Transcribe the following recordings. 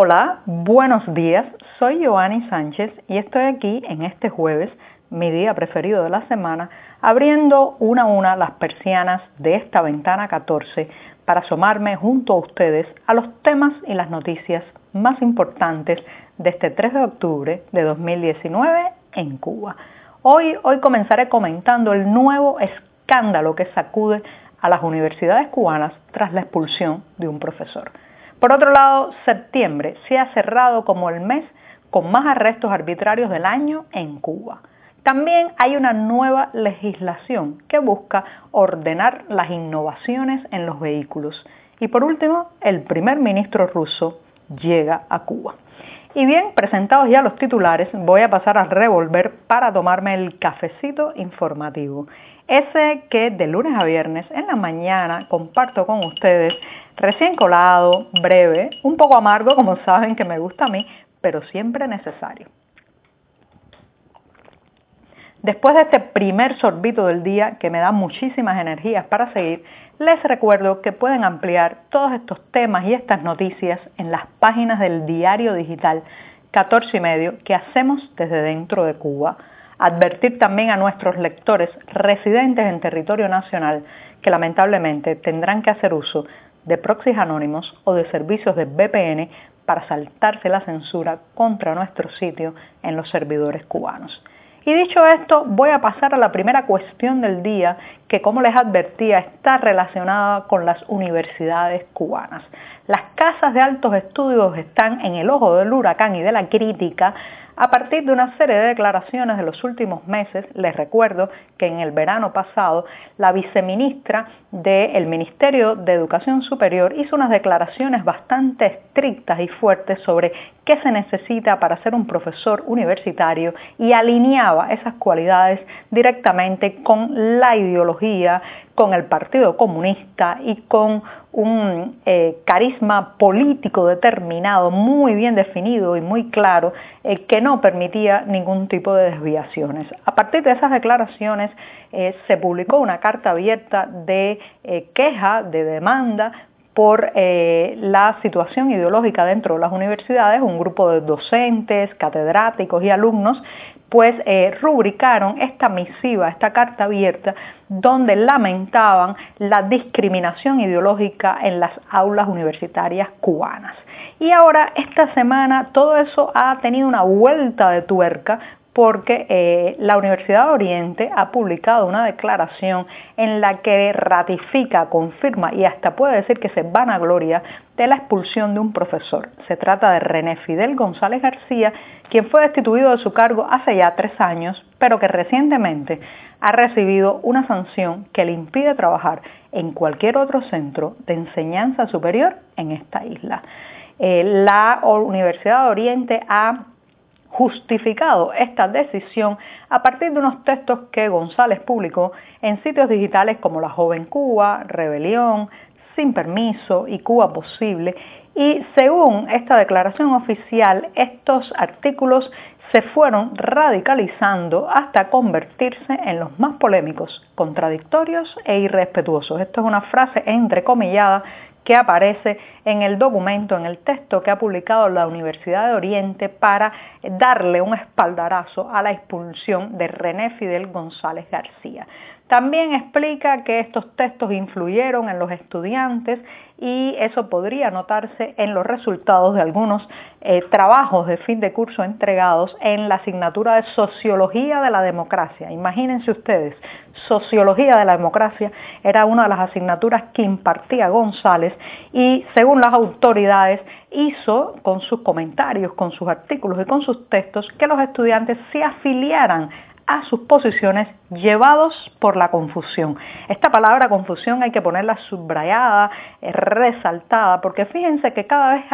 Hola, buenos días. Soy Joanny Sánchez y estoy aquí en este jueves, mi día preferido de la semana, abriendo una a una las persianas de esta ventana 14 para asomarme junto a ustedes a los temas y las noticias más importantes de este 3 de octubre de 2019 en Cuba. Hoy, hoy comenzaré comentando el nuevo escándalo que sacude a las universidades cubanas tras la expulsión de un profesor. Por otro lado, septiembre se ha cerrado como el mes con más arrestos arbitrarios del año en Cuba. También hay una nueva legislación que busca ordenar las innovaciones en los vehículos. Y por último, el primer ministro ruso llega a Cuba. Y bien, presentados ya los titulares, voy a pasar a revolver para tomarme el cafecito informativo. Ese que de lunes a viernes en la mañana comparto con ustedes recién colado, breve, un poco amargo como saben que me gusta a mí, pero siempre necesario. Después de este primer sorbito del día que me da muchísimas energías para seguir, les recuerdo que pueden ampliar todos estos temas y estas noticias en las páginas del diario digital 14 y medio que hacemos desde dentro de Cuba. Advertir también a nuestros lectores residentes en territorio nacional que lamentablemente tendrán que hacer uso de proxies anónimos o de servicios de VPN para saltarse la censura contra nuestro sitio en los servidores cubanos. Y dicho esto, voy a pasar a la primera cuestión del día, que como les advertía, está relacionada con las universidades cubanas. Las casas de altos estudios están en el ojo del huracán y de la crítica a partir de una serie de declaraciones de los últimos meses, les recuerdo que en el verano pasado la viceministra del Ministerio de Educación Superior hizo unas declaraciones bastante estrictas y fuertes sobre qué se necesita para ser un profesor universitario y alineaba esas cualidades directamente con la ideología, con el Partido Comunista y con un eh, carisma político determinado, muy bien definido y muy claro, eh, que no permitía ningún tipo de desviaciones. A partir de esas declaraciones eh, se publicó una carta abierta de queja, de demanda por la situación ideológica dentro de las universidades, un grupo de docentes, catedráticos y alumnos pues eh, rubricaron esta misiva, esta carta abierta, donde lamentaban la discriminación ideológica en las aulas universitarias cubanas. Y ahora, esta semana, todo eso ha tenido una vuelta de tuerca porque eh, la Universidad de Oriente ha publicado una declaración en la que ratifica, confirma y hasta puede decir que se van a gloria de la expulsión de un profesor. Se trata de René Fidel González García, quien fue destituido de su cargo hace ya tres años, pero que recientemente ha recibido una sanción que le impide trabajar en cualquier otro centro de enseñanza superior en esta isla. Eh, la Universidad de Oriente ha justificado esta decisión a partir de unos textos que González publicó en sitios digitales como La Joven Cuba, Rebelión, Sin Permiso y Cuba Posible, y según esta declaración oficial, estos artículos se fueron radicalizando hasta convertirse en los más polémicos, contradictorios e irrespetuosos. Esto es una frase entrecomillada que aparece en el documento, en el texto que ha publicado la Universidad de Oriente para darle un espaldarazo a la expulsión de René Fidel González García. También explica que estos textos influyeron en los estudiantes y eso podría notarse en los resultados de algunos eh, trabajos de fin de curso entregados en la asignatura de Sociología de la Democracia. Imagínense ustedes, Sociología de la Democracia era una de las asignaturas que impartía González y según las autoridades hizo con sus comentarios, con sus artículos y con sus textos que los estudiantes se afiliaran a sus posiciones llevados por la confusión. Esta palabra confusión hay que ponerla subrayada, eh, resaltada, porque fíjense que cada vez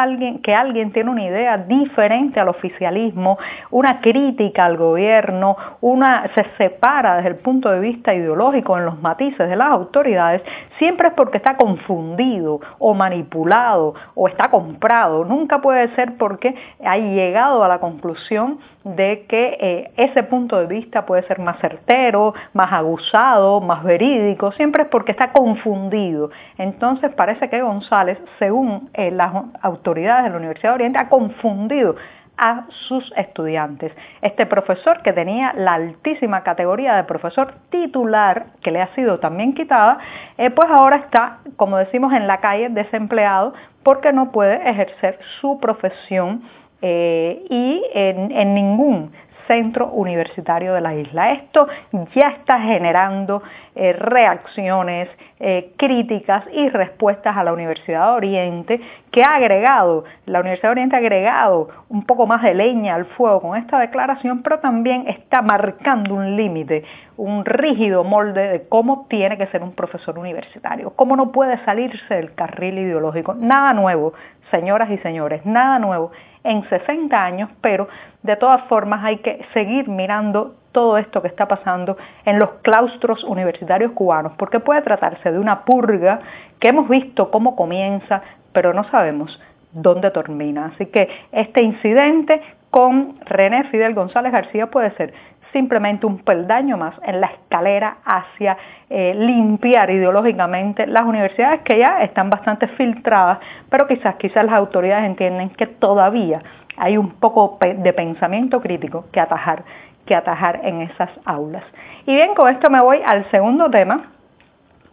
que alguien tiene una idea diferente al oficialismo, una crítica al gobierno, una, se separa desde el punto de vista ideológico en los matices de las autoridades, siempre es porque está confundido o manipulado o está comprado. Nunca puede ser porque ha llegado a la conclusión de que eh, ese punto de vista puede ser más certero más aguzado, más verídico, siempre es porque está confundido. Entonces parece que González, según eh, las autoridades de la Universidad de Oriente, ha confundido a sus estudiantes. Este profesor que tenía la altísima categoría de profesor titular, que le ha sido también quitada, eh, pues ahora está, como decimos, en la calle desempleado porque no puede ejercer su profesión eh, y en ningún centro universitario de la isla. Esto ya está generando eh, reacciones, eh, críticas y respuestas a la Universidad de Oriente, que ha agregado, la Universidad de Oriente ha agregado un poco más de leña al fuego con esta declaración, pero también está marcando un límite, un rígido molde de cómo tiene que ser un profesor universitario, cómo no puede salirse del carril ideológico. Nada nuevo, señoras y señores, nada nuevo en 60 años, pero de todas formas hay que seguir mirando todo esto que está pasando en los claustros universitarios cubanos, porque puede tratarse de una purga que hemos visto cómo comienza, pero no sabemos dónde termina. Así que este incidente con René Fidel González García puede ser simplemente un peldaño más en la escalera hacia eh, limpiar ideológicamente las universidades que ya están bastante filtradas, pero quizás, quizás las autoridades entienden que todavía hay un poco de pensamiento crítico que atajar, que atajar en esas aulas. Y bien, con esto me voy al segundo tema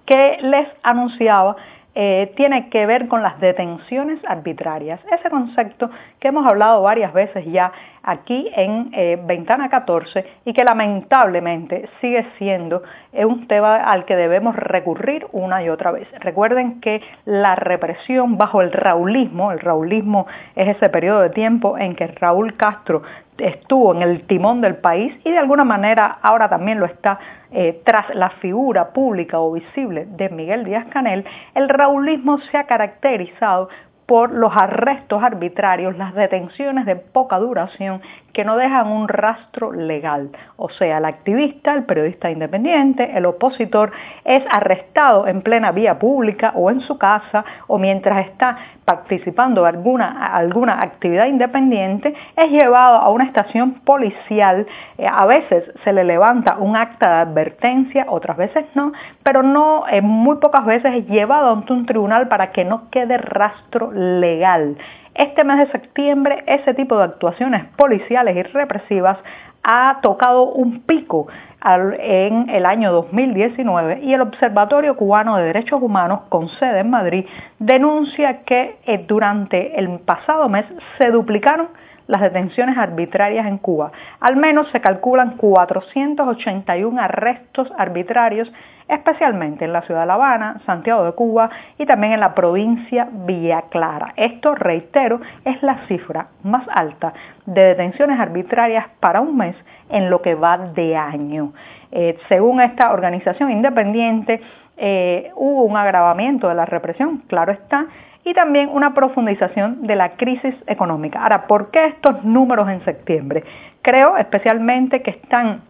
que les anunciaba eh, tiene que ver con las detenciones arbitrarias. Ese concepto que hemos hablado varias veces ya aquí en eh, Ventana 14 y que lamentablemente sigue siendo eh, un tema al que debemos recurrir una y otra vez. Recuerden que la represión bajo el raulismo, el raulismo es ese periodo de tiempo en que Raúl Castro estuvo en el timón del país y de alguna manera ahora también lo está eh, tras la figura pública o visible de Miguel Díaz Canel, el raulismo se ha caracterizado por los arrestos arbitrarios, las detenciones de poca duración que no dejan un rastro legal. O sea, el activista, el periodista independiente, el opositor es arrestado en plena vía pública o en su casa o mientras está participando de alguna, alguna actividad independiente, es llevado a una estación policial. Eh, a veces se le levanta un acta de advertencia, otras veces no, pero no, muy pocas veces es llevado ante un tribunal para que no quede rastro legal. Este mes de septiembre ese tipo de actuaciones policiales y represivas ha tocado un pico en el año 2019 y el Observatorio Cubano de Derechos Humanos con sede en Madrid denuncia que eh, durante el pasado mes se duplicaron las detenciones arbitrarias en Cuba. Al menos se calculan 481 arrestos arbitrarios especialmente en la ciudad de La Habana, Santiago de Cuba y también en la provincia Villa Clara. Esto, reitero, es la cifra más alta de detenciones arbitrarias para un mes en lo que va de año. Eh, según esta organización independiente, eh, hubo un agravamiento de la represión, claro está, y también una profundización de la crisis económica. Ahora, ¿por qué estos números en septiembre? Creo especialmente que están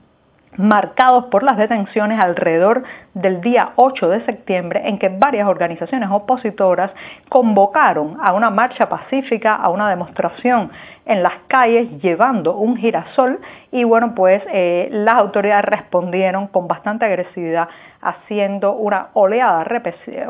marcados por las detenciones alrededor del día 8 de septiembre en que varias organizaciones opositoras convocaron a una marcha pacífica, a una demostración en las calles llevando un girasol y bueno pues eh, las autoridades respondieron con bastante agresividad haciendo una oleada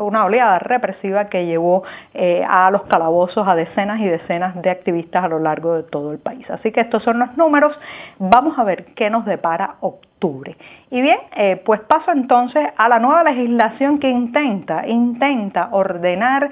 una oleada represiva que llevó eh, a los calabozos a decenas y decenas de activistas a lo largo de todo el país. Así que estos son los números, vamos a ver qué nos depara octubre. Y bien, eh, pues paso entonces a la nueva legislación que intenta, intenta ordenar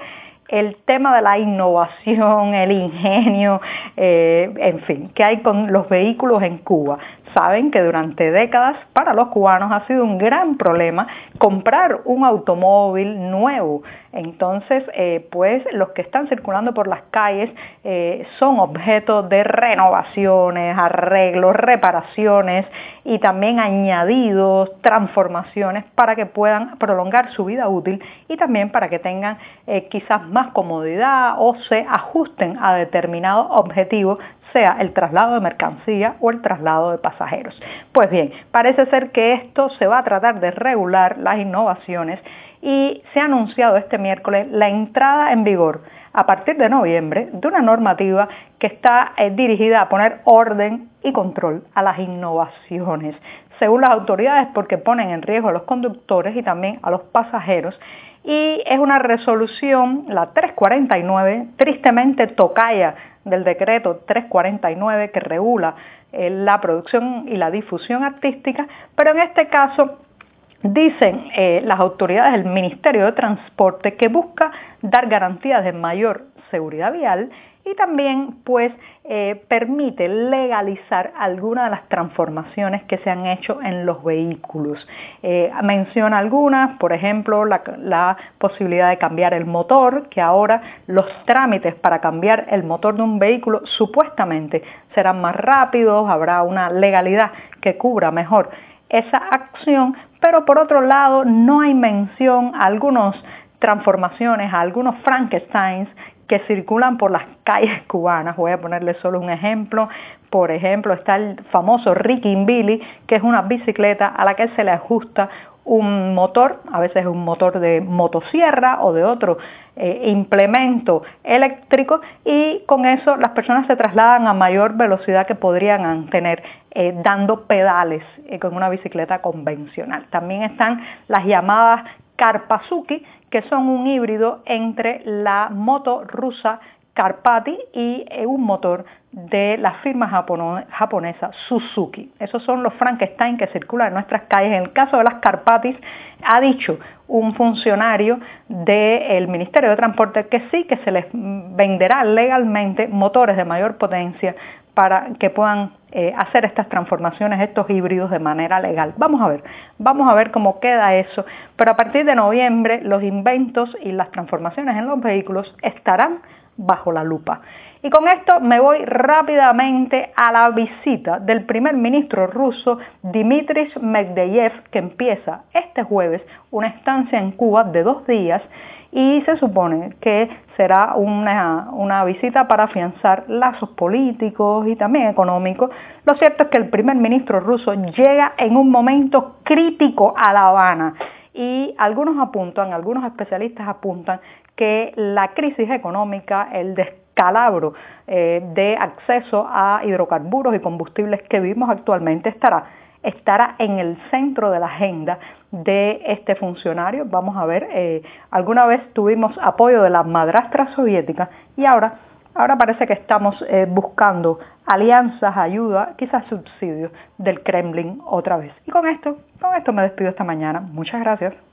el tema de la innovación, el ingenio, eh, en fin, que hay con los vehículos en Cuba. Saben que durante décadas para los cubanos ha sido un gran problema comprar un automóvil nuevo. Entonces, eh, pues los que están circulando por las calles eh, son objeto de renovaciones, arreglos, reparaciones y también añadidos, transformaciones para que puedan prolongar su vida útil y también para que tengan eh, quizás más comodidad o se ajusten a determinados objetivos sea el traslado de mercancía o el traslado de pasajeros. Pues bien, parece ser que esto se va a tratar de regular las innovaciones y se ha anunciado este miércoles la entrada en vigor a partir de noviembre de una normativa que está eh, dirigida a poner orden y control a las innovaciones, según las autoridades porque ponen en riesgo a los conductores y también a los pasajeros y es una resolución, la 349, tristemente tocaya del decreto 349 que regula eh, la producción y la difusión artística, pero en este caso dicen eh, las autoridades del Ministerio de Transporte que busca dar garantías de mayor seguridad vial y también pues eh, permite legalizar algunas de las transformaciones que se han hecho en los vehículos. Eh, menciona algunas, por ejemplo, la, la, posibilidad de cambiar el motor, que ahora los trámites para cambiar el motor de un vehículo supuestamente serán más rápidos, habrá una legalidad que cubra mejor esa acción, pero por otro lado no hay mención a algunas transformaciones, a algunos Frankensteins que circulan por las calles cubanas. Voy a ponerle solo un ejemplo. Por ejemplo, está el famoso Ricky Billy, que es una bicicleta a la que se le ajusta un motor, a veces un motor de motosierra o de otro eh, implemento eléctrico y con eso las personas se trasladan a mayor velocidad que podrían tener eh, dando pedales eh, con una bicicleta convencional. También están las llamadas Karpazuki, que son un híbrido entre la moto rusa Karpati y un motor de la firma japonesa Suzuki. Esos son los Frankenstein que circulan en nuestras calles. En el caso de las Karpatis, ha dicho un funcionario del Ministerio de Transporte que sí que se les venderá legalmente motores de mayor potencia para que puedan eh, hacer estas transformaciones, estos híbridos de manera legal. Vamos a ver, vamos a ver cómo queda eso. Pero a partir de noviembre los inventos y las transformaciones en los vehículos estarán bajo la lupa. Y con esto me voy rápidamente a la visita del primer ministro ruso Dmitry Medvedev, que empieza este jueves una estancia en Cuba de dos días y se supone que será una, una, visita para afianzar lazos políticos y también económicos. Lo cierto es que el primer ministro ruso llega en un momento crítico a La Habana y algunos apuntan, algunos especialistas apuntan que la crisis económica, el descalabro eh, de acceso a hidrocarburos y combustibles que vivimos actualmente estará estará en el centro de la agenda de este funcionario. Vamos a ver, eh, alguna vez tuvimos apoyo de la madrastra soviética y ahora, ahora parece que estamos eh, buscando alianzas, ayuda, quizás subsidios del Kremlin otra vez. Y con esto, con esto me despido esta mañana. Muchas gracias.